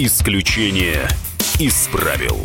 Исключение из правил.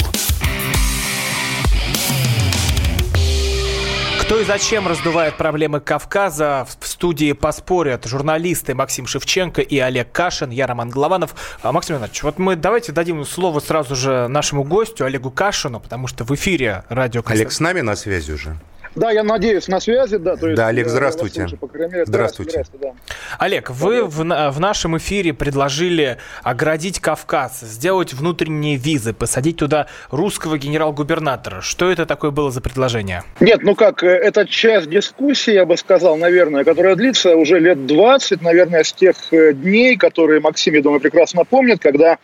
Кто и зачем раздувает проблемы Кавказа? В студии поспорят журналисты Максим Шевченко и Олег Кашин. Я Роман Голованов. А, Максим Иванович, вот мы давайте дадим слово сразу же нашему гостю Олегу Кашину, потому что в эфире радио... Олег с нами на связи уже? Да, я надеюсь, на связи, да. То есть, да, Олег, здравствуйте. Слышу, по крайней мере. Здравствуйте. здравствуйте да. Олег, вы в, в нашем эфире предложили оградить Кавказ, сделать внутренние визы, посадить туда русского генерал-губернатора. Что это такое было за предложение? Нет, ну как, э, это часть дискуссии, я бы сказал, наверное, которая длится уже лет 20, наверное, с тех э, дней, которые Максим, я думаю, прекрасно помнит, когда э,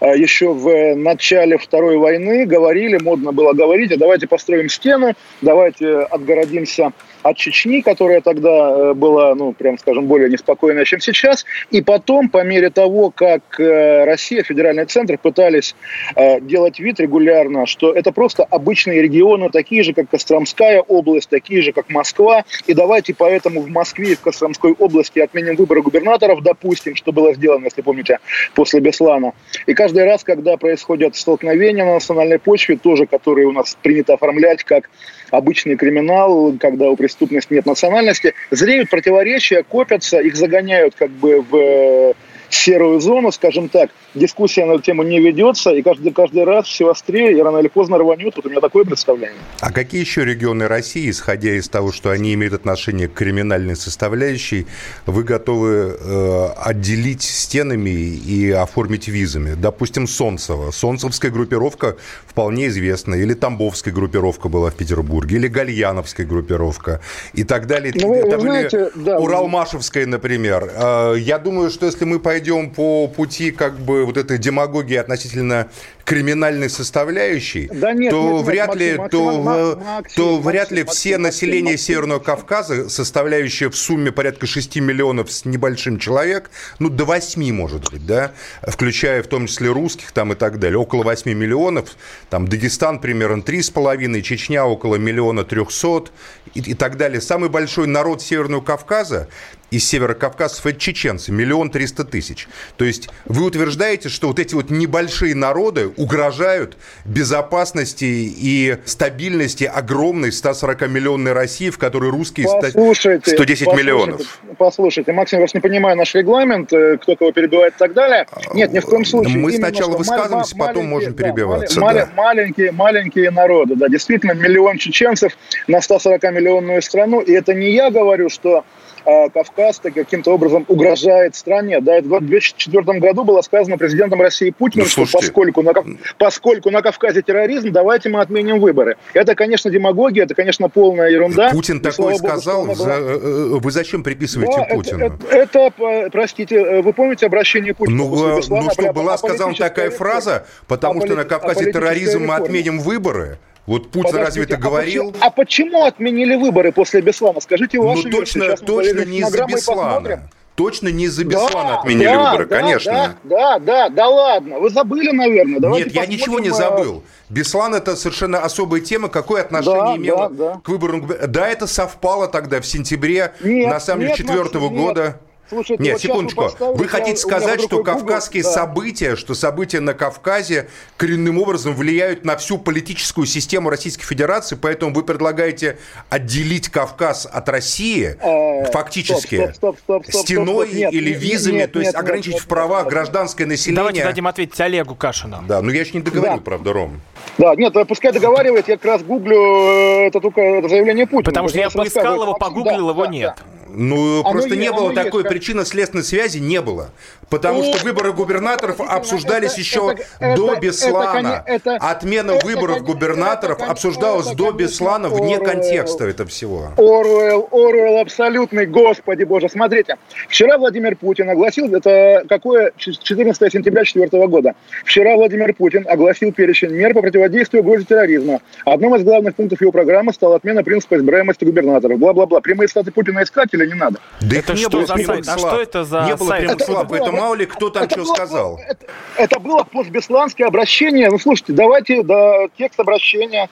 еще в начале Второй войны говорили, модно было говорить, а давайте построим стену, давайте отгородимся от Чечни, которая тогда э, была, ну, прям скажем, более неспокойная, чем сейчас. И потом, по мере того, как э, Россия, федеральный центр пытались э, делать вид регулярно, что это просто обычные регионы, такие же, как Костромская область, такие же, как Москва. И давайте поэтому в Москве и в Костромской области отменим выборы губернаторов, допустим, что было сделано, если помните, после Беслана. И каждый раз, когда происходят столкновения на национальной почве, тоже которые у нас принято оформлять как обычный криминал, когда у преступности нет национальности, зреют противоречия, копятся, их загоняют как бы в серую зону, скажем так, дискуссия на эту тему не ведется, и каждый, каждый раз все острее, и рано или поздно рванет. Вот у меня такое представление. А какие еще регионы России, исходя из того, что они имеют отношение к криминальной составляющей, вы готовы э, отделить стенами и оформить визами? Допустим, Солнцево. Солнцевская группировка вполне известна, или Тамбовская группировка была в Петербурге, или Гальяновская группировка, и так далее. Ну, вы, вы знаете, да, Уралмашевская, например. Э, я думаю, что если мы пойдем по пути как бы вот этой демагогии относительно криминальной составляющей, да нет, то нет, вряд ли, Максим, то, Максим, Максим, то вряд ли Максим, все Максим, население Максим, Северного Кавказа, составляющее в сумме порядка 6 миллионов с небольшим человек, ну, до 8, может быть, да, включая в том числе русских там и так далее, около 8 миллионов, там Дагестан примерно 3,5, Чечня около миллиона 300 и, и так далее. Самый большой народ Северного Кавказа из северокавказцев это чеченцы, миллион триста тысяч. То есть вы утверждаете, что вот эти вот небольшие народы угрожают безопасности и стабильности огромной 140-миллионной России, в которой русские послушайте, 110 послушайте, миллионов? Послушайте, Максим, я вас не понимаю наш регламент, э, кто кого перебивает и так далее. Нет, ни в коем случае. Мы Именно, сначала высказываемся, потом можем перебиваться. Да, да. Маленькие, маленькие народы, да, действительно, миллион чеченцев на 140-миллионную страну, и это не я говорю, что а, Кавказ каким-то образом угрожает стране. Да, это в 2004 году было сказано президентом России Путиным, ну, что поскольку на, поскольку на Кавказе терроризм, давайте мы отменим выборы. Это, конечно, демагогия, это, конечно, полная ерунда. Путин и, такое сказал. Богу, за, э, э, вы зачем приписываете да, Путину? Это, это, это, простите, вы помните обращение Путина? Ну, ну что, была сказана такая фраза, потому что на Кавказе терроризм мы отменим выборы? Вот Путин Подождите, разве это а говорил? Почему, а почему отменили выборы после Беслана? Скажите вашу Ну точно, точно не из-за Беслана. Точно не из-за Беслана да, отменили да, выборы, да, конечно. Да, да, да, да ладно. Вы забыли, наверное. Давайте Нет, я ничего не э, забыл. Беслан это совершенно особая тема. Какое отношение да, имело да, да. к выборам? Да, это совпало тогда в сентябре, нет, на самом деле, четвертого года. Нет. Слушайте, Нет, вот секундочку. Вы, вы хотите сказать, что кавказские Google, события, да. что события на Кавказе коренным образом влияют на всю политическую систему Российской Федерации, поэтому вы предлагаете отделить Кавказ от России э, фактически стоп, стоп, стоп, стоп, стеной стоп, нет, или визами, нет, то есть нет, ограничить нет, в правах нет, гражданское население. Давайте дадим ответить Олегу Кашину. Да, но я еще не договорил, да. правда, Ром. Да, нет, пускай договаривает, я как раз гуглю э, это только это заявление Путина. Потому что я поискал его, погуглил, его нет. Ну, оно просто не было такой есть, причинно-следственной связи, не было. Потому что выборы губернаторов обсуждались еще до Беслана. Отмена выборов губернаторов обсуждалась до Беслана вне контекста этого всего. Оруэлл, Оруэлл абсолютный, господи боже. Смотрите, вчера Владимир Путин огласил, это какое, 14 сентября 2004 года. Вчера Владимир Путин огласил перечень мер по противодействию угрозе терроризма. Одним из главных пунктов его программы стала отмена принципа избираемости губернаторов. Бла-бла-бла. Прямые статы Путина искать или не надо? Да это не что было за сайт? А что это за Не было сайт? прямых слав, поэтому мало ли кто там что сказал. Это, это было постбесланское обращение. Ну, слушайте, давайте да, текст обращения.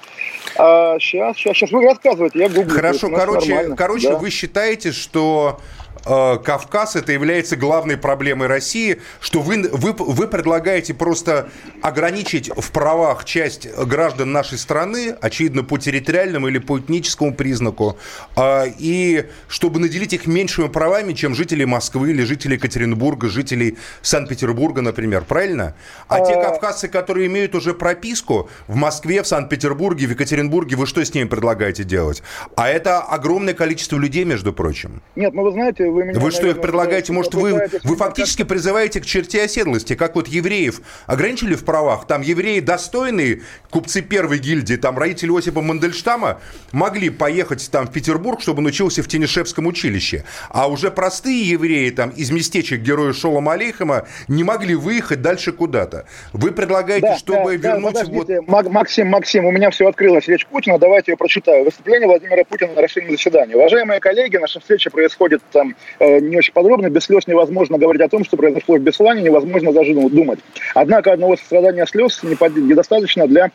А, сейчас, сейчас, сейчас вы рассказываете, я гуглю. Хорошо, короче, короче да. вы считаете, что э, Кавказ это является главной проблемой России, что вы, вы, вы предлагаете просто ограничить в правах часть граждан нашей страны, очевидно, по территориальному или по этническому признаку, э, и чтобы наделить их меньшими правами, чем жители Москвы или жители Екатеринбурга, жителей Санкт-Петербурга, например, правильно? А те кавказцы, которые имеют уже прописку в Москве, в Санкт-Петербурге, в Екатеринбурге, вы что с ними предлагаете делать? А это огромное количество людей, между прочим. Нет, ну вы знаете, вы меня... Вы что их предлагаете? Может, вы, вы фактически призываете к черте оседлости, как вот евреев ограничили в правах? Там евреи достойные, купцы первой гильдии, там родители Осипа Мандельштама могли поехать там в Петербург, чтобы научился в Тенишевском училище. А уже простые евреи там из местечек героя Шолома Алейхама не могли выехать дальше куда-то. Вы предлагаете, да, чтобы да, вернуть... Да, вот... Максим, Максим, у меня все открылось. Речь Путина, давайте я прочитаю. Выступление Владимира Путина на расширенном заседании. Уважаемые коллеги, наша встреча происходит там не очень подробно. Без слез невозможно говорить о том, что произошло в Беслане, невозможно даже думать. Однако одного сострадания слез недостаточно для,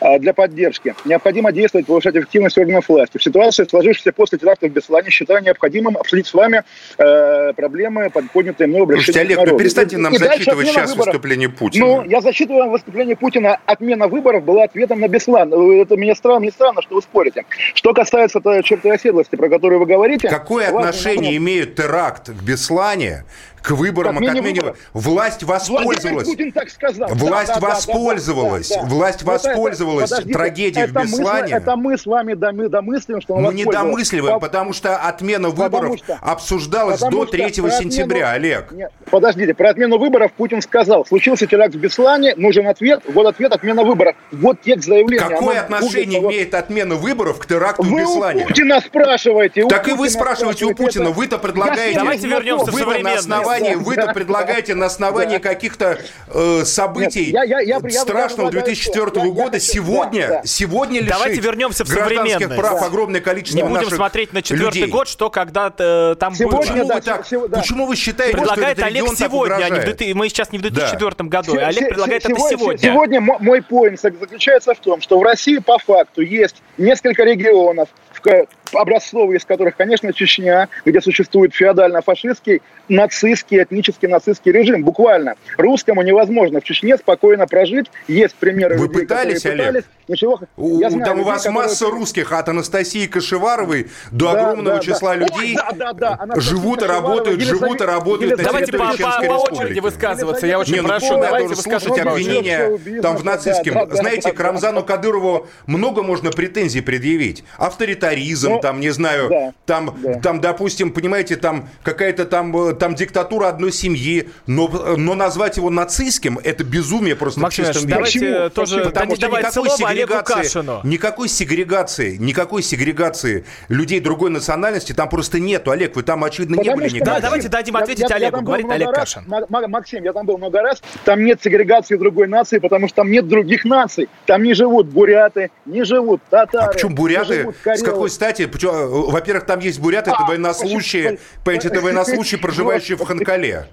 э, для поддержки. Необходимо действовать, повышать эффективность органов власти. В ситуации, сложившейся после теракта в Беслане, считаю необходимым обсудить с вами э, проблемы, поднятые мной обращения Слушайте, Олег, ну перестаньте нам и зачитывать сейчас выборов. выступление Путина. Ну, я зачитываю выступление Путина. Отмена выборов была ответом на Беслан. Это мне странно, не странно, что вы спорите. Что касается черты оседлости, про которую вы говорите... Какое отношение имеет теракт в Беслане к выборам, как, как минимум, власть воспользовалась. Путин так сказал. Власть да, воспользовалась. Да, да, да. Власть воспользовалась это, трагедией это в Беслане. Мы, это мы с вами домыслим, что Мы не домысливаем, потому что отмена выборов что, обсуждалась до 3 сентября, отмену, Олег. Нет, подождите, про отмену выборов Путин сказал. Случился теракт в Беслане, нужен ответ, вот ответ, отмена выборов. Вот текст заявления. Какое отношение Путин, имеет отмена выборов к теракту вы в Беслане? Вы у Путина спрашиваете. Так и вы спрашиваете у Путина. Вы-то предлагаете Давайте вернемся в современность основании, вы-то предлагаете на основании каких-то э, событий Нет, я, я, я, страшного 2004 я, года я, сегодня, да, сегодня лишить Давайте вернемся в современность. прав да. огромное количество Не будем смотреть на четвертый год, что когда-то э, там сегодня, было. Почему, да, вы так, да. почему вы считаете, предлагает что Олег сегодня, а не в, мы сейчас не в 2004 да. году, а Олег предлагает сегодня, это сегодня. Сегодня мой поинт заключается в том, что в России по факту есть несколько регионов, образцовые из которых, конечно, Чечня, где существует феодально-фашистский, нацистский, этнический нацистский режим. Буквально. Русскому невозможно в Чечне спокойно прожить. Есть примеры Вы людей, пытались, Олег? пытались. Ничего. У, Я знаю, там людей, у вас которые... масса русских, от Анастасии Кашеваровой до да, огромного да, числа да. людей Ой, да, да, да. живут и работают, живут и работают на Давайте по, по, по очереди высказываться. Я очень Не, ну, прошу, давайте слушать обвинения там в нацистском. Да, да, Знаете, да, к Рамзану Кадырову много можно претензий предъявить. Авторитаризм, Но, ну, там, не знаю, да, там, да. там, допустим, понимаете, там какая-то там, э, там диктатура одной семьи, но, но назвать его нацистским, это безумие просто Максим, в чистом виде. давайте Почему? тоже Потому что никакой сегрегации, никакой сегрегации, никакой сегрегации людей другой национальности там просто нету. Олег, вы там, очевидно, Потому не были никогда. Да, давайте дадим ответить я, Олегу, я говорит Олег раз, Кашин. Максим, я там был много раз, там нет сегрегации другой нации, потому что там нет других наций. Там не живут буряты, не живут татары. А почему буряты? С какой стати? Во-первых, там есть буряты, это а, военнослужащие, понимаете, это военнослужащие, проживающие в Ханкале.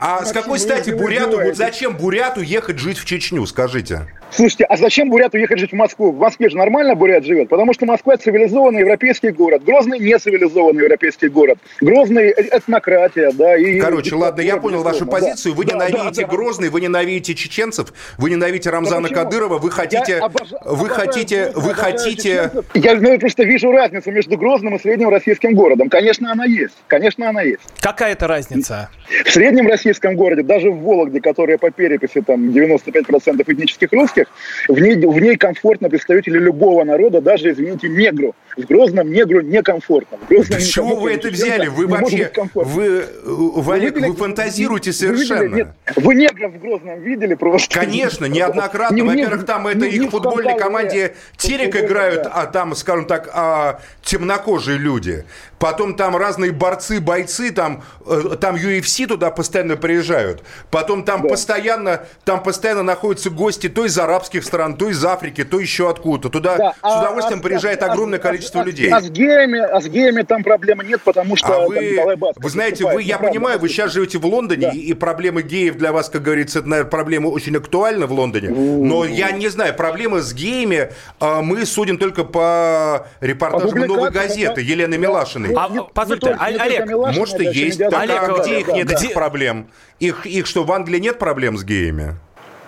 А с какой стати буряту, вот зачем буряту ехать жить в Чечню, скажите? Слушайте, а зачем бурят уехать жить в Москву? В Москве же нормально бурят живет, потому что Москва цивилизованный европейский город. Грозный не цивилизованный европейский город. Грозный этнократия, да. И, Короче, и, ладно, я понял вашу позицию. Вы да, ненавидите да, да, Грозный, вы ненавидите чеченцев, вы ненавидите Рамзана Кадырова, вы хотите... Обож... Вы хотите... Вы хотите... Я ну, просто вижу разницу между Грозным и средним российским городом. Конечно, она есть. Конечно, она есть. Какая это разница? В среднем российском городе, даже в Вологде, которая по переписи там 95% этнических русских, русских, в ней, в ней комфортно представители любого народа, даже, извините, негру. В Грозном негру некомфортно. В Грозном да чего вы это взяли? Вы вообще, вы, вы, Олег, вы, вы фантазируете совершенно. Вы, видели, нет, вы негров в Грозном видели просто? Конечно, неоднократно. Во-первых, там это их в футбольной команде Терек играют, а там, скажем так, а, темнокожие люди. Потом там разные борцы, бойцы, там, э, там UFC туда постоянно приезжают. Потом там да. постоянно, там постоянно находятся гости то из арабских стран, то из Африки, то еще откуда-то. Туда да. с а, удовольствием а, приезжает а, огромное а, количество а, людей. А с геями, а с геями там проблемы нет, потому что... А вы, там, вы знаете, вы, я правда, понимаю, вы сейчас живете в Лондоне, да. и, и проблемы геев для вас, как говорится, это, наверное, проблема очень актуальна в Лондоне. Но я не знаю, проблемы с геями а, мы судим только по репортажам «Новой газеты» Елены Милашиной. Милашиной. А, позвольте, Олег, может и есть. Так, где их нет этих проблем? Их, их что, в Англии нет проблем с геями?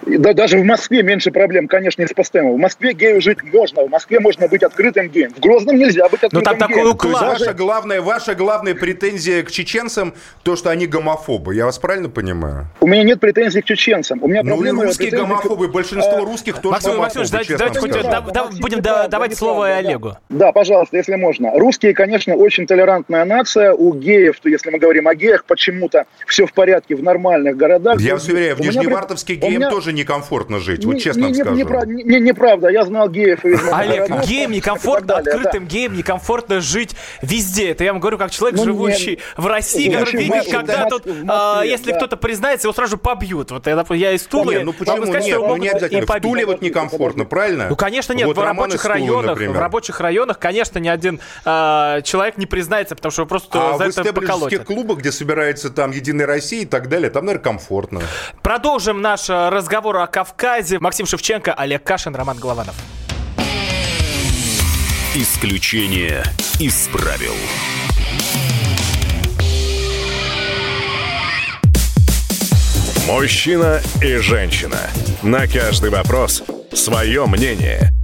Да, даже в Москве меньше проблем, конечно, из постоянного. В Москве гею жить можно, в Москве можно быть открытым геем. В Грозном нельзя быть открытым Но там геем. такой уклад. Есть ваша главная, ваша главная претензия к чеченцам то, что они гомофобы. Я вас правильно понимаю? У меня нет претензий к чеченцам. У меня ну проблема... русские гомофобы. Большинство А, русских тоже Максим гомофобы, Максимович, давайте, давайте хоть да- да- Максим, будем да- давать слово да. Олегу. Да, пожалуйста, если можно. Русские, конечно, очень толерантная нация. У геев, то если мы говорим о геях, почему-то все в порядке в нормальных городах. Я вас уверяю, в Нижневартовске геям меня- тоже некомфортно жить, вот Не- честно вам не- не- скажу. непра- не- Неправда, я знал геев Олег, геям некомфортно, открытым геям некомфортно жить везде. Это я вам говорю как человек, Ну, живущий не- в России, который видит, когда тут, а, если кто-то признается, его сразу побьют. Вот я, из Тулы. Ну почему нет? Ну не обязательно. В. Туле вот некомфортно, правильно? Ну, конечно, нет. Вот в рабочих районах, в рабочих районах, конечно, ни один а, человек не признается, потому что просто А за это поколотят. клубах, где собирается там Единая Россия и так далее, там, наверное, комфортно. Продолжим наш э, разговор о Кавказе. Максим Шевченко, Олег Кашин, Роман Голованов. Исключение из правил. Мужчина и женщина. На каждый вопрос свое мнение.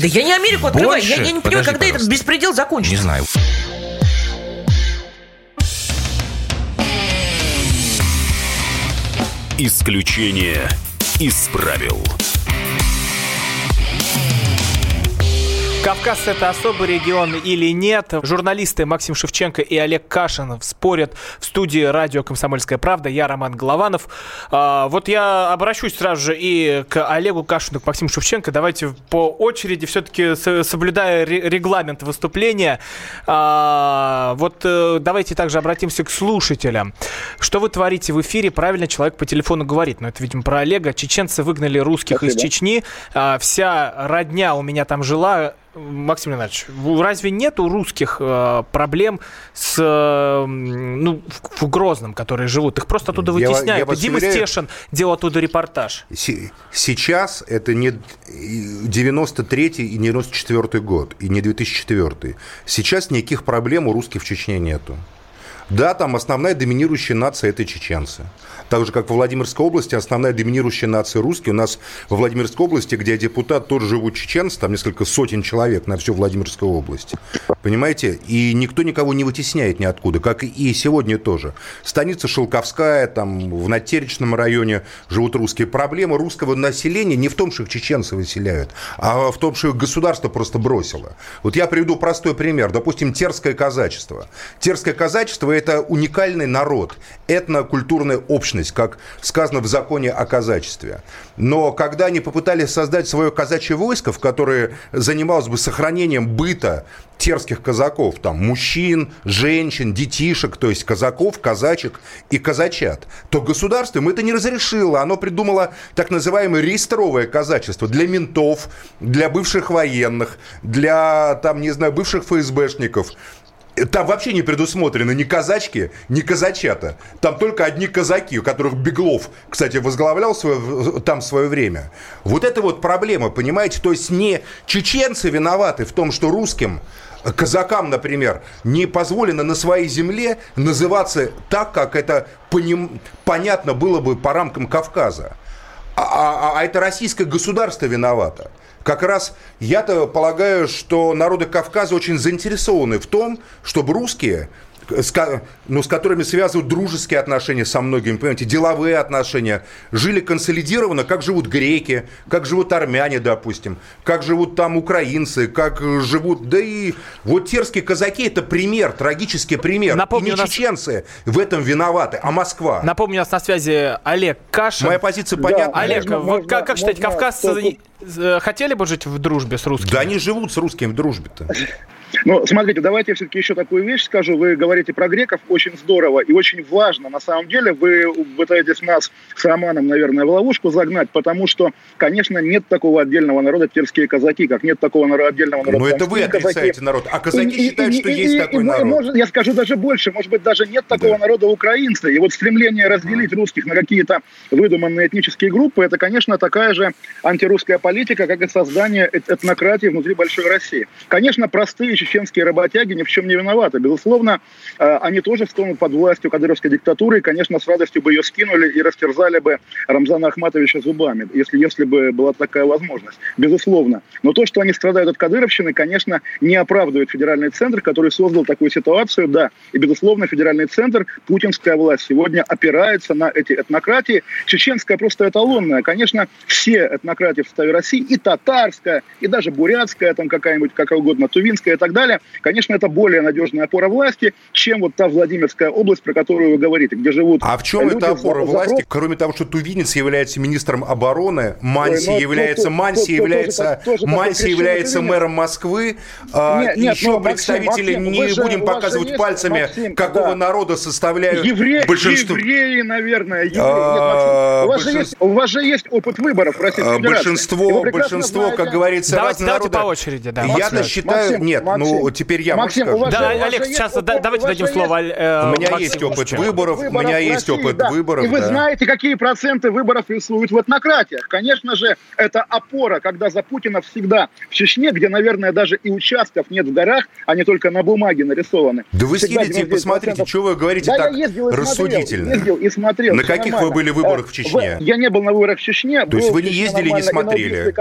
Да я не Америку открываю. Я, Больше? я не понимаю, Подожди, когда этот пожалуйста. беспредел Не закончится. знаю. Исключение из правил. Кавказ это особый регион или нет? Журналисты Максим Шевченко и Олег Кашин спорят в студии радио «Комсомольская правда». Я Роман Голованов. А, вот я обращусь сразу же и к Олегу Кашину, к Максиму Шевченко. Давайте по очереди, все-таки соблюдая ре- регламент выступления, а, вот э, давайте также обратимся к слушателям. Что вы творите в эфире? Правильно человек по телефону говорит, но это, видимо, про Олега. Чеченцы выгнали русских из Спасибо. Чечни. А, Вся родня у меня там жила. Максим Леонидович, разве нет у русских э, проблем с, э, ну, в, в Грозном, которые живут? Их просто оттуда Я вытесняют. я вас И Дима уверяю- Стешин делал оттуда репортаж. Се- Сейчас это не 93 и не 94 год, и не 2004. Сейчас никаких проблем у русских в Чечне нету. Да, там основная доминирующая нация – это чеченцы. Так же, как в Владимирской области основная доминирующая нация русские. У нас во Владимирской области, где депутат, тоже живут чеченцы, там несколько сотен человек на всю Владимирскую область. Понимаете? И никто никого не вытесняет ниоткуда, как и сегодня тоже. Станица Шелковская, там в Натеречном районе живут русские. Проблема русского населения не в том, что их чеченцы выселяют, а в том, что их государство просто бросило. Вот я приведу простой пример. Допустим, терское казачество. Терское казачество – это уникальный народ, этнокультурная общность, как сказано в законе о казачестве. Но когда они попытались создать свое казачье войско, в которое занималось бы сохранением быта терских казаков, там, мужчин, женщин, детишек, то есть казаков, казачек и казачат, то государство им это не разрешило. Оно придумало так называемое реестровое казачество для ментов, для бывших военных, для, там, не знаю, бывших ФСБшников. Там вообще не предусмотрены ни казачки, ни казачата. Там только одни казаки, у которых Беглов, кстати, возглавлял свое, там свое время. Вот это вот проблема, понимаете? То есть не чеченцы виноваты в том, что русским казакам, например, не позволено на своей земле называться так, как это поним- понятно было бы по рамкам Кавказа. А, а- а это российское государство виновато. Как раз я-то полагаю, что народы Кавказа очень заинтересованы в том, чтобы русские, с, ну, с которыми связывают дружеские отношения со многими, понимаете, деловые отношения, жили консолидированно, как живут греки, как живут армяне, допустим, как живут там украинцы, как живут... Да и вот терские казаки – это пример, трагический пример. Напомню, и не нас- чеченцы в этом виноваты, а Москва. Напомню, у нас на связи Олег Кашин. Моя позиция понятна. Олег, Можно- вы можно- как, как считаете, можно кавказцы хотели бы жить в дружбе с русскими? Да они живут с русскими в дружбе-то. Ну, смотрите, давайте я все-таки еще такую вещь скажу. Вы говорите про греков, очень здорово и очень важно. На самом деле вы пытаетесь нас с Романом, наверное, в ловушку загнать, потому что, конечно, нет такого отдельного народа терские казаки, как нет такого отдельного народа. Но это вы отрицаете казаки. народ, а казаки и, считают, и, что и, есть и, такой и, народ. Может, я скажу даже больше, может быть, даже нет такого да. народа украинцы. И вот стремление разделить русских на какие-то выдуманные этнические группы, это, конечно, такая же антирусская политика, как и создание этнократии внутри большой России. Конечно, простые чеченские работяги ни в чем не виноваты. Безусловно, э, они тоже стонут под властью кадыровской диктатуры, и, конечно, с радостью бы ее скинули и растерзали бы Рамзана Ахматовича зубами, если, если бы была такая возможность. Безусловно. Но то, что они страдают от кадыровщины, конечно, не оправдывает федеральный центр, который создал такую ситуацию, да. И, безусловно, федеральный центр, путинская власть сегодня опирается на эти этнократии. Чеченская просто эталонная. Конечно, все этнократии в составе России, и татарская, и даже бурятская, там какая-нибудь, как угодно, тувинская и так далее, конечно, это более надежная опора власти, чем вот та Владимирская область, про которую вы говорите, где живут А в чем люди эта опора власти? Кроме того, что тувинец является министром обороны, Манси Ой, ну, является, то, Манси то, является, тоже, Манси является мэром Москвы, а, нет, нет, еще ну, представители, Максим, не же, будем показывать есть, пальцами, Максим, какого да. народа составляют Евре, большинство. Евреи, наверное. Евреи. А, нет, Максим, у, вас большинство... есть, у вас же есть опыт выборов в Российской а, Большинство, большинство знаете... как говорится, давайте, давайте народа... по очереди. Да, Я считаю, Максим, нет, Максим, ну теперь я Максим, скажу. Да, Олег, сейчас давайте дадим слово э, У меня есть опыт выборов, у меня есть опыт выборов. И вы знаете, какие проценты выборов рисуют в этнократиях. Конечно же, это опора, когда за Путина всегда в Чечне, где, наверное, даже и участков нет в горах, они только на бумаге нарисованы. Да вы съездите и посмотрите, что вы говорите да, так я ездил и рассудительно. Смотрел, ездил и смотрел. На каких нормально. вы были выборах в Чечне? Я не был на выборах в Чечне. То есть вы не ездили и не смотрели?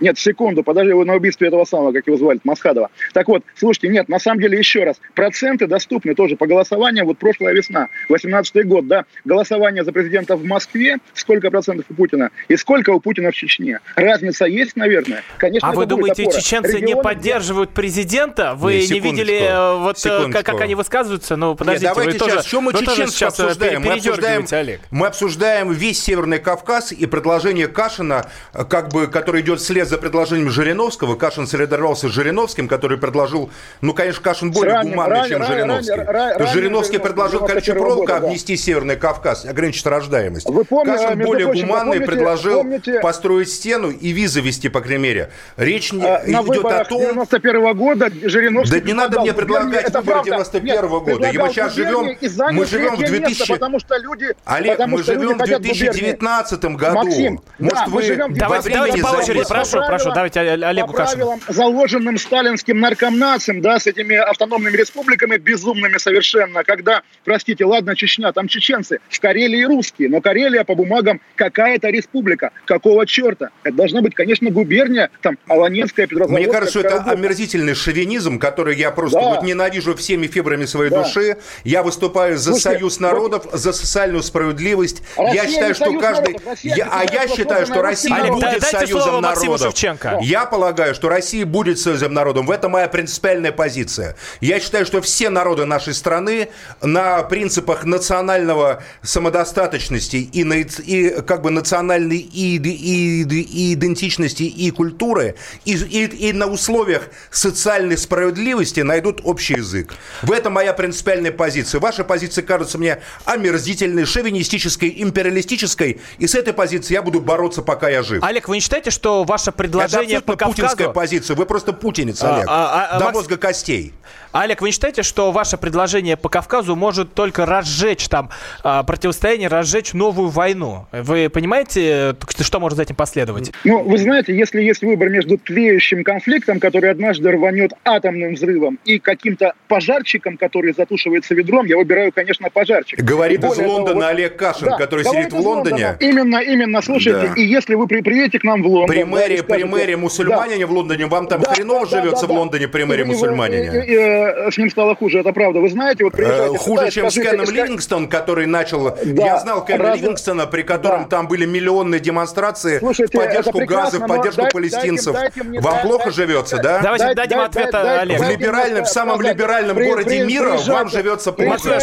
Нет, секунду, подожди, вы на убийстве этого самого, как его звали, Масхадова. Так вот, слушайте, нет, на самом деле, еще раз, проценты доступны тоже по голосованию. Вот прошлая весна, 18 год, да, голосование за президента в Москве, сколько процентов у Путина и сколько у Путина в Чечне. Разница есть, наверное. Конечно, а вы думаете, опора. чеченцы Регионы... не поддерживают президента? Вы не, не видели, э, вот э, как, как они высказываются? Ну, подождите, Нет, давайте вы сейчас, тоже, что мы чеченцев обсуждаем? Мы обсуждаем, Олег. мы обсуждаем весь Северный Кавказ и предложение Кашина, как бы, который идет вслед за предложением Жириновского. Кашин солидарировался с Жириновским, который предложил, ну, конечно, Кашин более ранним, гуманный, ранним, чем ранним, Жириновский. Ранним, ранним, Жириновский предложил колючую проволоку да. обнести Северный Кавказ, ограничить рождаемость. Вы помните, Кашин более прочим, гуманный помните, предложил помните, построить стену и визы вести, по крайней мере. Речь не, а, идет о том... 91 года Жириновский... Да не надо мне предлагать выборы 91 -го года. Мы сейчас живем... Мы живем в 2000... потому что люди... Олег, мы живем в 2019 году. Максим, Может, вы Давайте, давайте по очереди, прошу, прошу, давайте Олегу По правилам, заложенным сталинским наркомнацем, да, с этими автономными республиками, безумными совершенно, когда, простите, ладно, Чечня, там чеченцы, в Карелии русские, но Карелия по бумагам какая-то республика. Какого черта? Это должна быть, конечно, губерния, там, Аланецкая, Петрозаводская. Мне кажется, это омерзительный шовинизм, который я просто да. вот ненавижу всеми фибрами своей да. души. Я выступаю за Слушайте, союз народов, вот... за социальную справедливость. Россия я считаю, что каждый... Народов, я... А я считаю, что Россия Олег, будет союзом народов. Я полагаю, что Россия будет союзом народом. В этом моя принципиальная позиция. Я считаю, что все народы нашей страны на принципах национального самодостаточности и, на, и как бы национальной и, и, и идентичности и культуры и, и, и на условиях социальной справедливости найдут общий язык. В этом моя принципиальная позиция. Ваша позиция кажется мне омерзительной, шовинистической, империалистической, и с этой позиции я буду бороться, пока я жив. Олег, вы не считаете, что ваше предложение Это по Кавказу... путинская позиция. Вы просто путинец, а, Олег. А, а, а, До Макс... мозга костей. Олег, вы не считаете, что ваше предложение по Кавказу может только разжечь там а, противостояние, разжечь новую войну? Вы понимаете, что может за этим последовать? Ну, вы знаете, если есть выбор между тлеющим конфликтом, который однажды рванет атомным взрывом, и каким-то пожарчиком, который затушивается ведром, я выбираю, конечно, пожарчик. Говорит из Лондона того, вот, Олег Кашин, да, который сидит в Лондоне. Лондона. Именно, именно, слушайте, да. и если вы приедете к нам в Лондон... При мэре, да, при мэре мусульманине да. в Лондоне, вам там да, хреново да, живется да, в Лондоне при мэре мусульманине? И, с ним стало хуже, это правда. Вы знаете, вот приезжайте э, Хуже, чем скажите, с Кеном искать... Ливингстон, который начал... Да, я знал Кена раз... Ливингстона, при котором да. там были миллионные демонстрации Слушайте, в поддержку газа, в поддержку дайте, палестинцев. Дайте, дайте мне, Вам дайте, плохо дайте, живется, да? Давайте дайте, дадим ответ дайте, Олег. В либеральном, в самом либеральном при, городе при, мира вам живется плохо.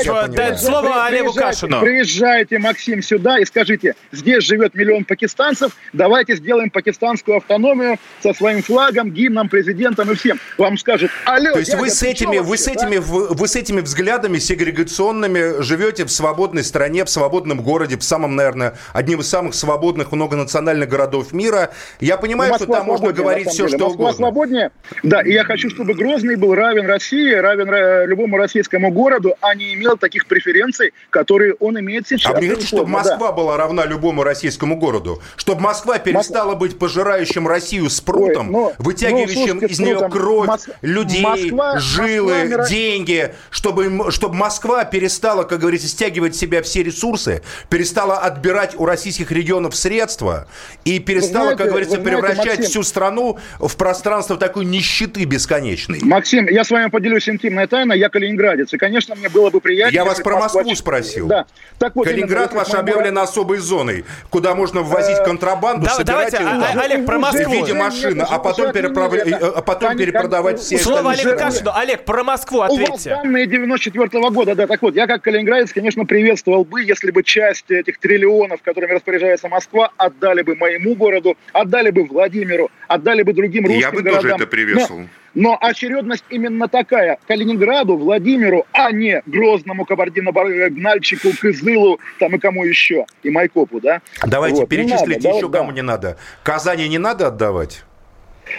Слово Олегу Кашину. Приезжайте, Максим, сюда и скажите, здесь живет миллион пакистанцев, давайте сделаем пакистанскую автономию со своим флагом, гимном, президентом и всем. Вам скажет, алло, То есть вы с ты этими, чё вы с вообще, этими, вы, вы с этими взглядами сегрегационными живете в свободной стране, в свободном городе, в самом, наверное, одним из самых свободных многонациональных городов мира. Я понимаю, Москва что там можно говорить все, деле. что Москва угодно. свободнее. Да, и я хочу, чтобы Грозный был равен России, равен э, любому российскому городу, а не имел таких преференций, которые он имеет сейчас. А вы хотите, чтобы Безусловно, да. Москва была равна любому российскому городу? Чтобы Москва перестала быть пожирающим Россию спрутом, Ой, ну, вытягивающим ну, слушайте, из нее спрутом. кровь, Мос- людей, Москва- жилы, Москва мира- деньги, чтобы, им- чтобы Москва перестала, как говорится, стягивать в себя все ресурсы, перестала отбирать у российских регионов средства и перестала, знаете, как говорится, знаете, превращать Максим- всю страну в пространство такой нищеты бесконечной. Максим, я с вами поделюсь интимной тайной. Я калининградец. И, конечно, мне было бы приятно... Я вас про бы Москва- Москву спросил. Да. Так вот, Калининград именно, ваш объявлен особой зоной, куда можно ввозить контрабанду, Да- собирать давайте, а- а- Олег, про в Москву. виде машины, а потом, э, а потом Они- перепродавать все Слово остальные Олег страны. Кашину. Олег, про Москву У вас ответьте. данные 94 года, да, так вот, я как калининградец, конечно, приветствовал бы, если бы часть этих триллионов, которыми распоряжается Москва, отдали бы моему городу, отдали бы Владимиру, отдали бы другим русским Я бы городам. тоже это приветствовал. Но, но очередность именно такая. Калининграду, Владимиру, а не Грозному, Кабардино-Нальчику, Кызылу, там и кому еще, и Майкопу, да? Давайте, Вот, перечислите надо, еще, да, кому да. не надо. Казани не надо отдавать?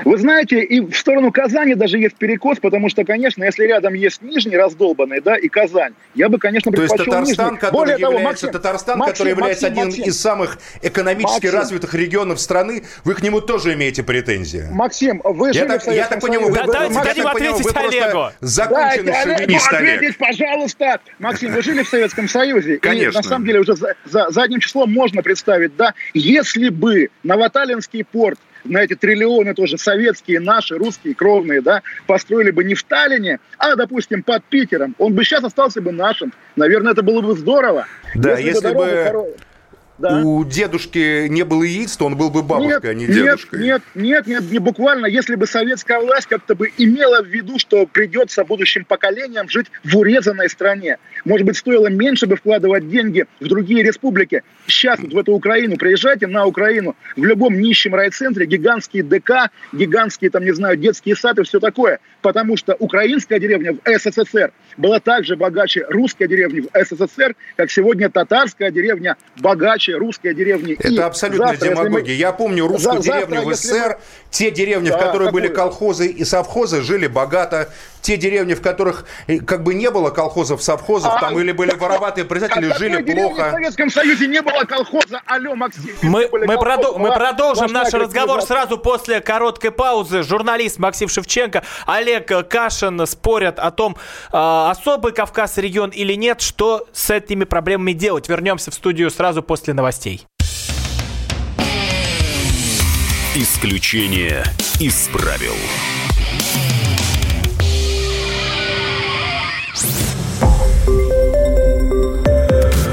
Вы знаете, и в сторону Казани даже есть перекос, потому что, конечно, если рядом есть Нижний раздолбанный, да, и Казань, я бы, конечно, То есть предпочел Татарстан, Нижний. который Более того, является, Максим, Татарстан, Максим, который является Максим, одним Максим, из самых экономически Максим. развитых регионов страны, вы к нему тоже имеете претензии? Максим, вы Я жили так, в я Советском так понимаю, вы, Союзе. Да, давайте я дадим понимаю, вы ответить просто Олегу. законченный Дайте шовинист, Олег. ответить, пожалуйста. Максим, вы жили в Советском Союзе. Конечно. И на самом деле уже за, за задним числом можно представить, да, если бы Новоталинский порт на эти триллионы тоже советские, наши, русские, кровные, да, построили бы не в Таллине, а, допустим, под Питером, он бы сейчас остался бы нашим. Наверное, это было бы здорово. Да, если дорога бы хоро- Да. У дедушки не было яиц, то он был бы бабушкой, а не нет, дедушкой. Нет, нет, нет, не буквально. Если бы советская власть как-то бы имела в виду, что придется будущим поколениям жить в урезанной стране. Может быть, стоило меньше бы вкладывать деньги в другие республики. Сейчас вот в эту Украину, приезжайте на Украину, в любом нищем райцентре гигантские ДК, гигантские, там, не знаю, детские сады, все такое. Потому что украинская деревня в СССР была также богаче русской деревни в СССР, как сегодня татарская деревня богаче русской деревни. И Это абсолютная завтра, если мы- демагогия. Я помню русскую За- завтра, деревню в если СССР, те деревни, в Да, которых были колхозы и совхозы, жили богато. Те деревни, в которых э, как бы не было колхозов, совхозов, А, там или были вороватые председатели, А жили деревни В плохо. Советском Союзе не было колхоза. Алло, Максим. Мы, мы, колхозы, продо- мы продолжим наш разговор сразу после короткой паузы. Журналист Максим Шевченко, Олег Кашин спорят о том, э, особый Кавказ регион или нет, что с этими проблемами делать. Вернемся в студию сразу после новостей. Исключение из правил.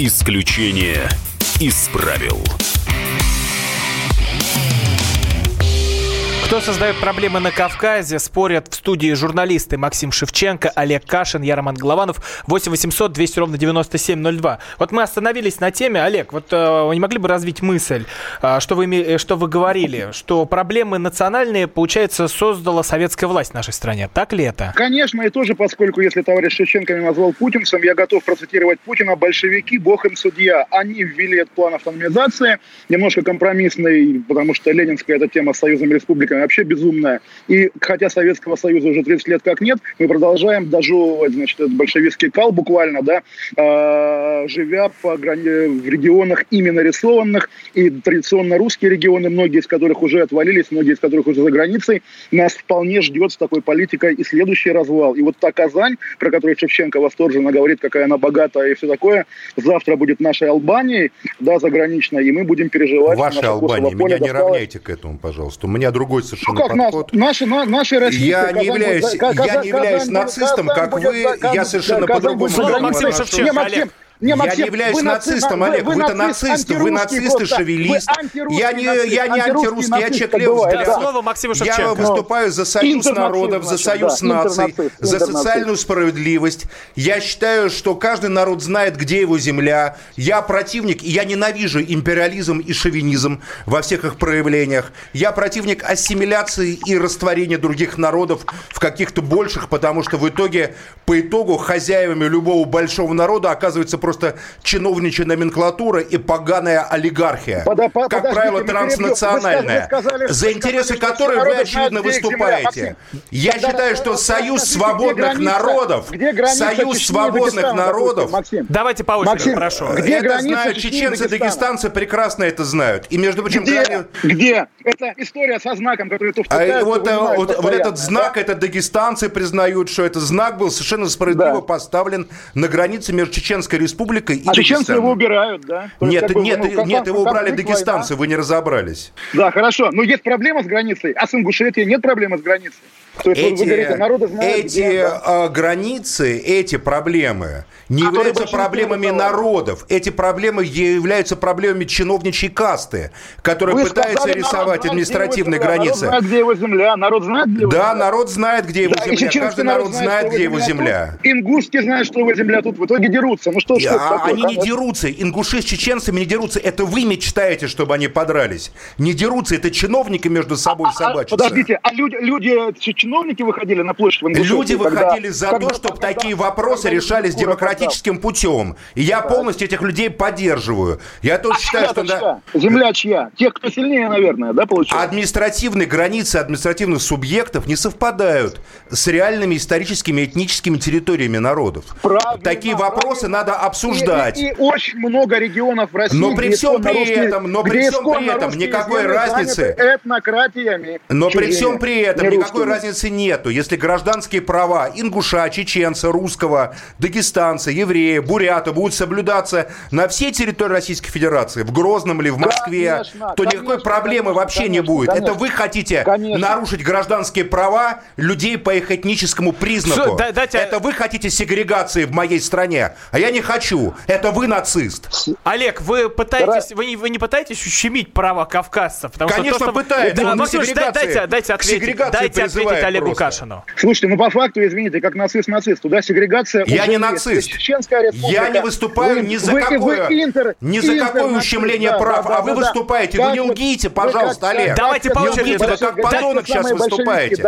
Исключение из правил. Кто создает проблемы на Кавказе, спорят в студии журналисты Максим Шевченко, Олег Кашин, я Роман Голованов, 8 800 200 ровно 9702. Вот мы остановились на теме, Олег, вот э, вы не могли бы развить мысль, э, что, вы, э, что вы говорили, что проблемы национальные, получается, создала советская власть в нашей стране. Так ли это? Конечно, и тоже, поскольку если товарищ Шевченко меня назвал путинцем, я готов процитировать Путина. Большевики, бог им судья. Они ввели этот план автономизации, немножко компромиссный, потому что ленинская эта тема с союзными республиками вообще безумная. И хотя Советского Союза уже 30 лет как нет, мы продолжаем дожевывать, значит, этот большевистский кал буквально, да, э, живя по грани- в регионах ими нарисованных, и традиционно русские регионы, многие из которых уже отвалились, многие из которых уже за границей, нас вполне ждет с такой политикой и следующий развал. И вот та Казань, про которую Шевченко восторженно говорит, какая она богатая и все такое, завтра будет нашей Албанией, да, заграничной, и мы будем переживать. Ваша Албания, меня не досталось. равняйте к этому, пожалуйста. У меня другой совершенно Ну как нас? подход. Наши, на- наши российские... Я не Казань являюсь- будет- я не Казань- являюсь Казань нацистом, будет- как Казань вы. Казань- Я совершенно Казань по-другому Слово Максим. Шевченко, Не, Максим, я не являюсь вы нацистом, Олег. вы Вы-то нацист, вы антирусский нацист и просто. шовинист. Вы антирусский Я не, я не антирусский, я бывает, взглядов. да. Слово Максиму Я Шевченко. выступаю за союз народов, за союз да, наций, за социальную справедливость. Я считаю, что каждый народ знает, где его земля. Я противник, и я ненавижу империализм и шовинизм во всех их проявлениях. Я противник ассимиляции и растворения других народов в каких-то больших, потому что в итоге, по итогу, хозяевами любого большого народа оказывается просто чиновничья номенклатура и поганая олигархия. Пода- по- как подождите, правило, транснациональная. сказали- вы сказали, за интересы сказали, которой вы, очевидно, выступаете. Максим, Я тогда считаю, что союз где свободных граница? народов, Где граница союз Чечни и свободных народов, допустим, Максим? Давайте по очереди, Максим, прошу. где это граница знают Чечни и чеченцы, Дагестана? дагестанцы прекрасно это знают. И, между прочим, Где? крайне- Где? Это история со знаком, который то А вот, э, вот, вот постоянно, этот знак, да? это дагестанцы признают, что этот знак был совершенно справедливо Да. поставлен на границе между Чеченской республикой и А чеченцы его убирают, да? То есть, Нет, как бы, нет, ну, нет, его убрали дагестанцы, война. вы не разобрались. Да, хорошо. Но есть проблема с границей, а с Ингушетией нет проблемы с границей. То есть, вы- вы говорите, народы знают, эти где, да. а, границы, эти проблемы не Которые являются проблемами народов. Эти проблемы являются проблемами чиновничьей касты, которая Вы пытается сказали, рисовать народ административные земля, границы. Народ знает, где его земля. Народ знает, где его Да, земля. народ знает, где его Да, земля. Каждый народ знает, где его земля. тут. Ингушский знает, что его земля тут. В итоге дерутся. Ну что, И, а, такое, они не конечно. дерутся. Ингуши с чеченцами не дерутся. Это вы мечтаете, чтобы они подрались. Не дерутся. Это чиновники между собой А, собачатся. подождите, а люди, люди, чиновники выходили на площадь в Ингушетии? Люди когда- выходили за когда- то, чтобы когда- такие когда- вопросы когда решались Кура демократическим путем. И я полностью этих людей поддерживаю. Я тоже считаю, Чья-то что да? Земля чья? Тех, кто сильнее, наверное, да, получается? административные границы административных субъектов не совпадают с реальными историческими этническими территориями народов. Правильно, Такие вопросы правильно. надо обсуждать. И, и- и очень много регионов в России, Но при всем при этом, но при всем при этом никакой разницы- этнократиями. Но при всем при этом никакой разницы нету. Если гражданские права ингуша, чеченца, русского, дагестанца, еврея, бурята будут соблюдаться на всей территории Российской Федерации, в Грозном или в Москве, Конечно, то никакой конечно, проблемы конечно, вообще не конечно, будет. Это вы хотите Конечно. нарушить гражданские права людей по их этническому признаку. Да- дайте- Это вы хотите сегрегации в моей стране, а я не хочу. Это вы нацист. Олег, вы пытаетесь, вы не, вы не пытаетесь ущемить права кавказцев? Потому Конечно, что то, что... пытаюсь. Да, дай- сегрегации- дайте, дайте ответить, дайте ответить призывает Олегу просто. Кашину. Слушайте, ну по факту, извините, как нацист нацисту, да, сегрегация Я не нацист. Я не выступаю Вы- ни за вы- какое, вы интер- ни за какое ущемление да, прав, да, а вы выступаете. Вы не лгите, пожалуйста, как- Олег. Давайте по Не очереди. вы как подонок сейчас выступаете.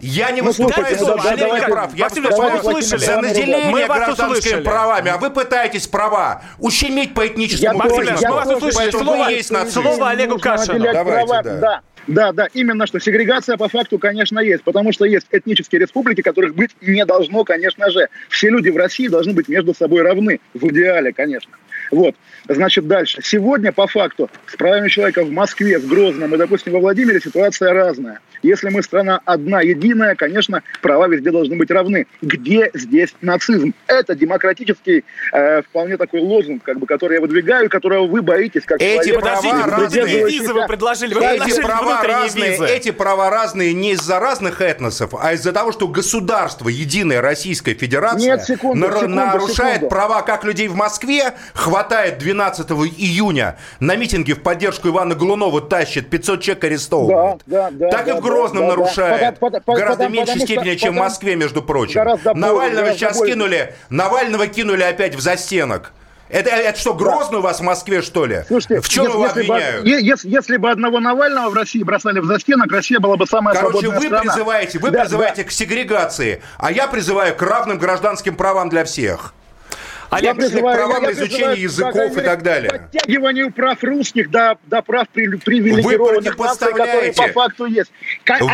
Я не Ну, выступаю за ну, давайте- ущемление прав. Я выступаю вас за услышали. наделение Мы вас гражданскими услышали. правами, а вы пытаетесь права ущемить по этническому Я Максим я мы вас услышали. Слово- есть нацист. слово Олегу Кашину. Давайте, да. да. Да, да, именно что сегрегация по факту, конечно, есть, потому что есть этнические республики, которых быть не должно, конечно же. Все люди в России должны быть между собой равны, в идеале, конечно. Вот, значит, дальше. Сегодня, по факту, с правами человека в Москве, в Грозном и, допустим, во Владимире ситуация разная. Если мы страна одна, единая, конечно, права везде должны быть равны. Где здесь нацизм? Это демократический, э, вполне такой лозунг, как бы, который я выдвигаю, которого вы боитесь, как Эти человек, права Подождите, внутренние визы вы предложили. Вы Эти предложили права, внутренние разные, визы. эти права разные не из-за разных этносов, а из-за того, что государство, единая Российская Федерация, Нет, секунду, нар- секунду, нарушает секунду. права как людей в Москве, хватает 12 июня на митинге в поддержку Ивана Глунова, тащит 500 человек арестовывает. Да, да, да, так и да, в Грозном да, да. нарушает. Потому- потому- Гораздо потому- меньшей потому что- степени, чем в Москве, между прочим. Навального сейчас кинули, Навального кинули опять в застенок. Это, это что, Грозный у вас в Москве, что ли? Слушайте, в чем если, его если бы, обвиняют? е- если, если бы одного Навального в России бросали в застенок, Россия была бы самая Короче, свободная вы страна. призываете, вы Да, призываете к сегрегации, а я призываю к равным гражданским правам для всех. Олег, призываю- правам на изучение языков и так далее. Подтягиванию прав русских до, до прав при- привилегированных наций, которые по факту есть.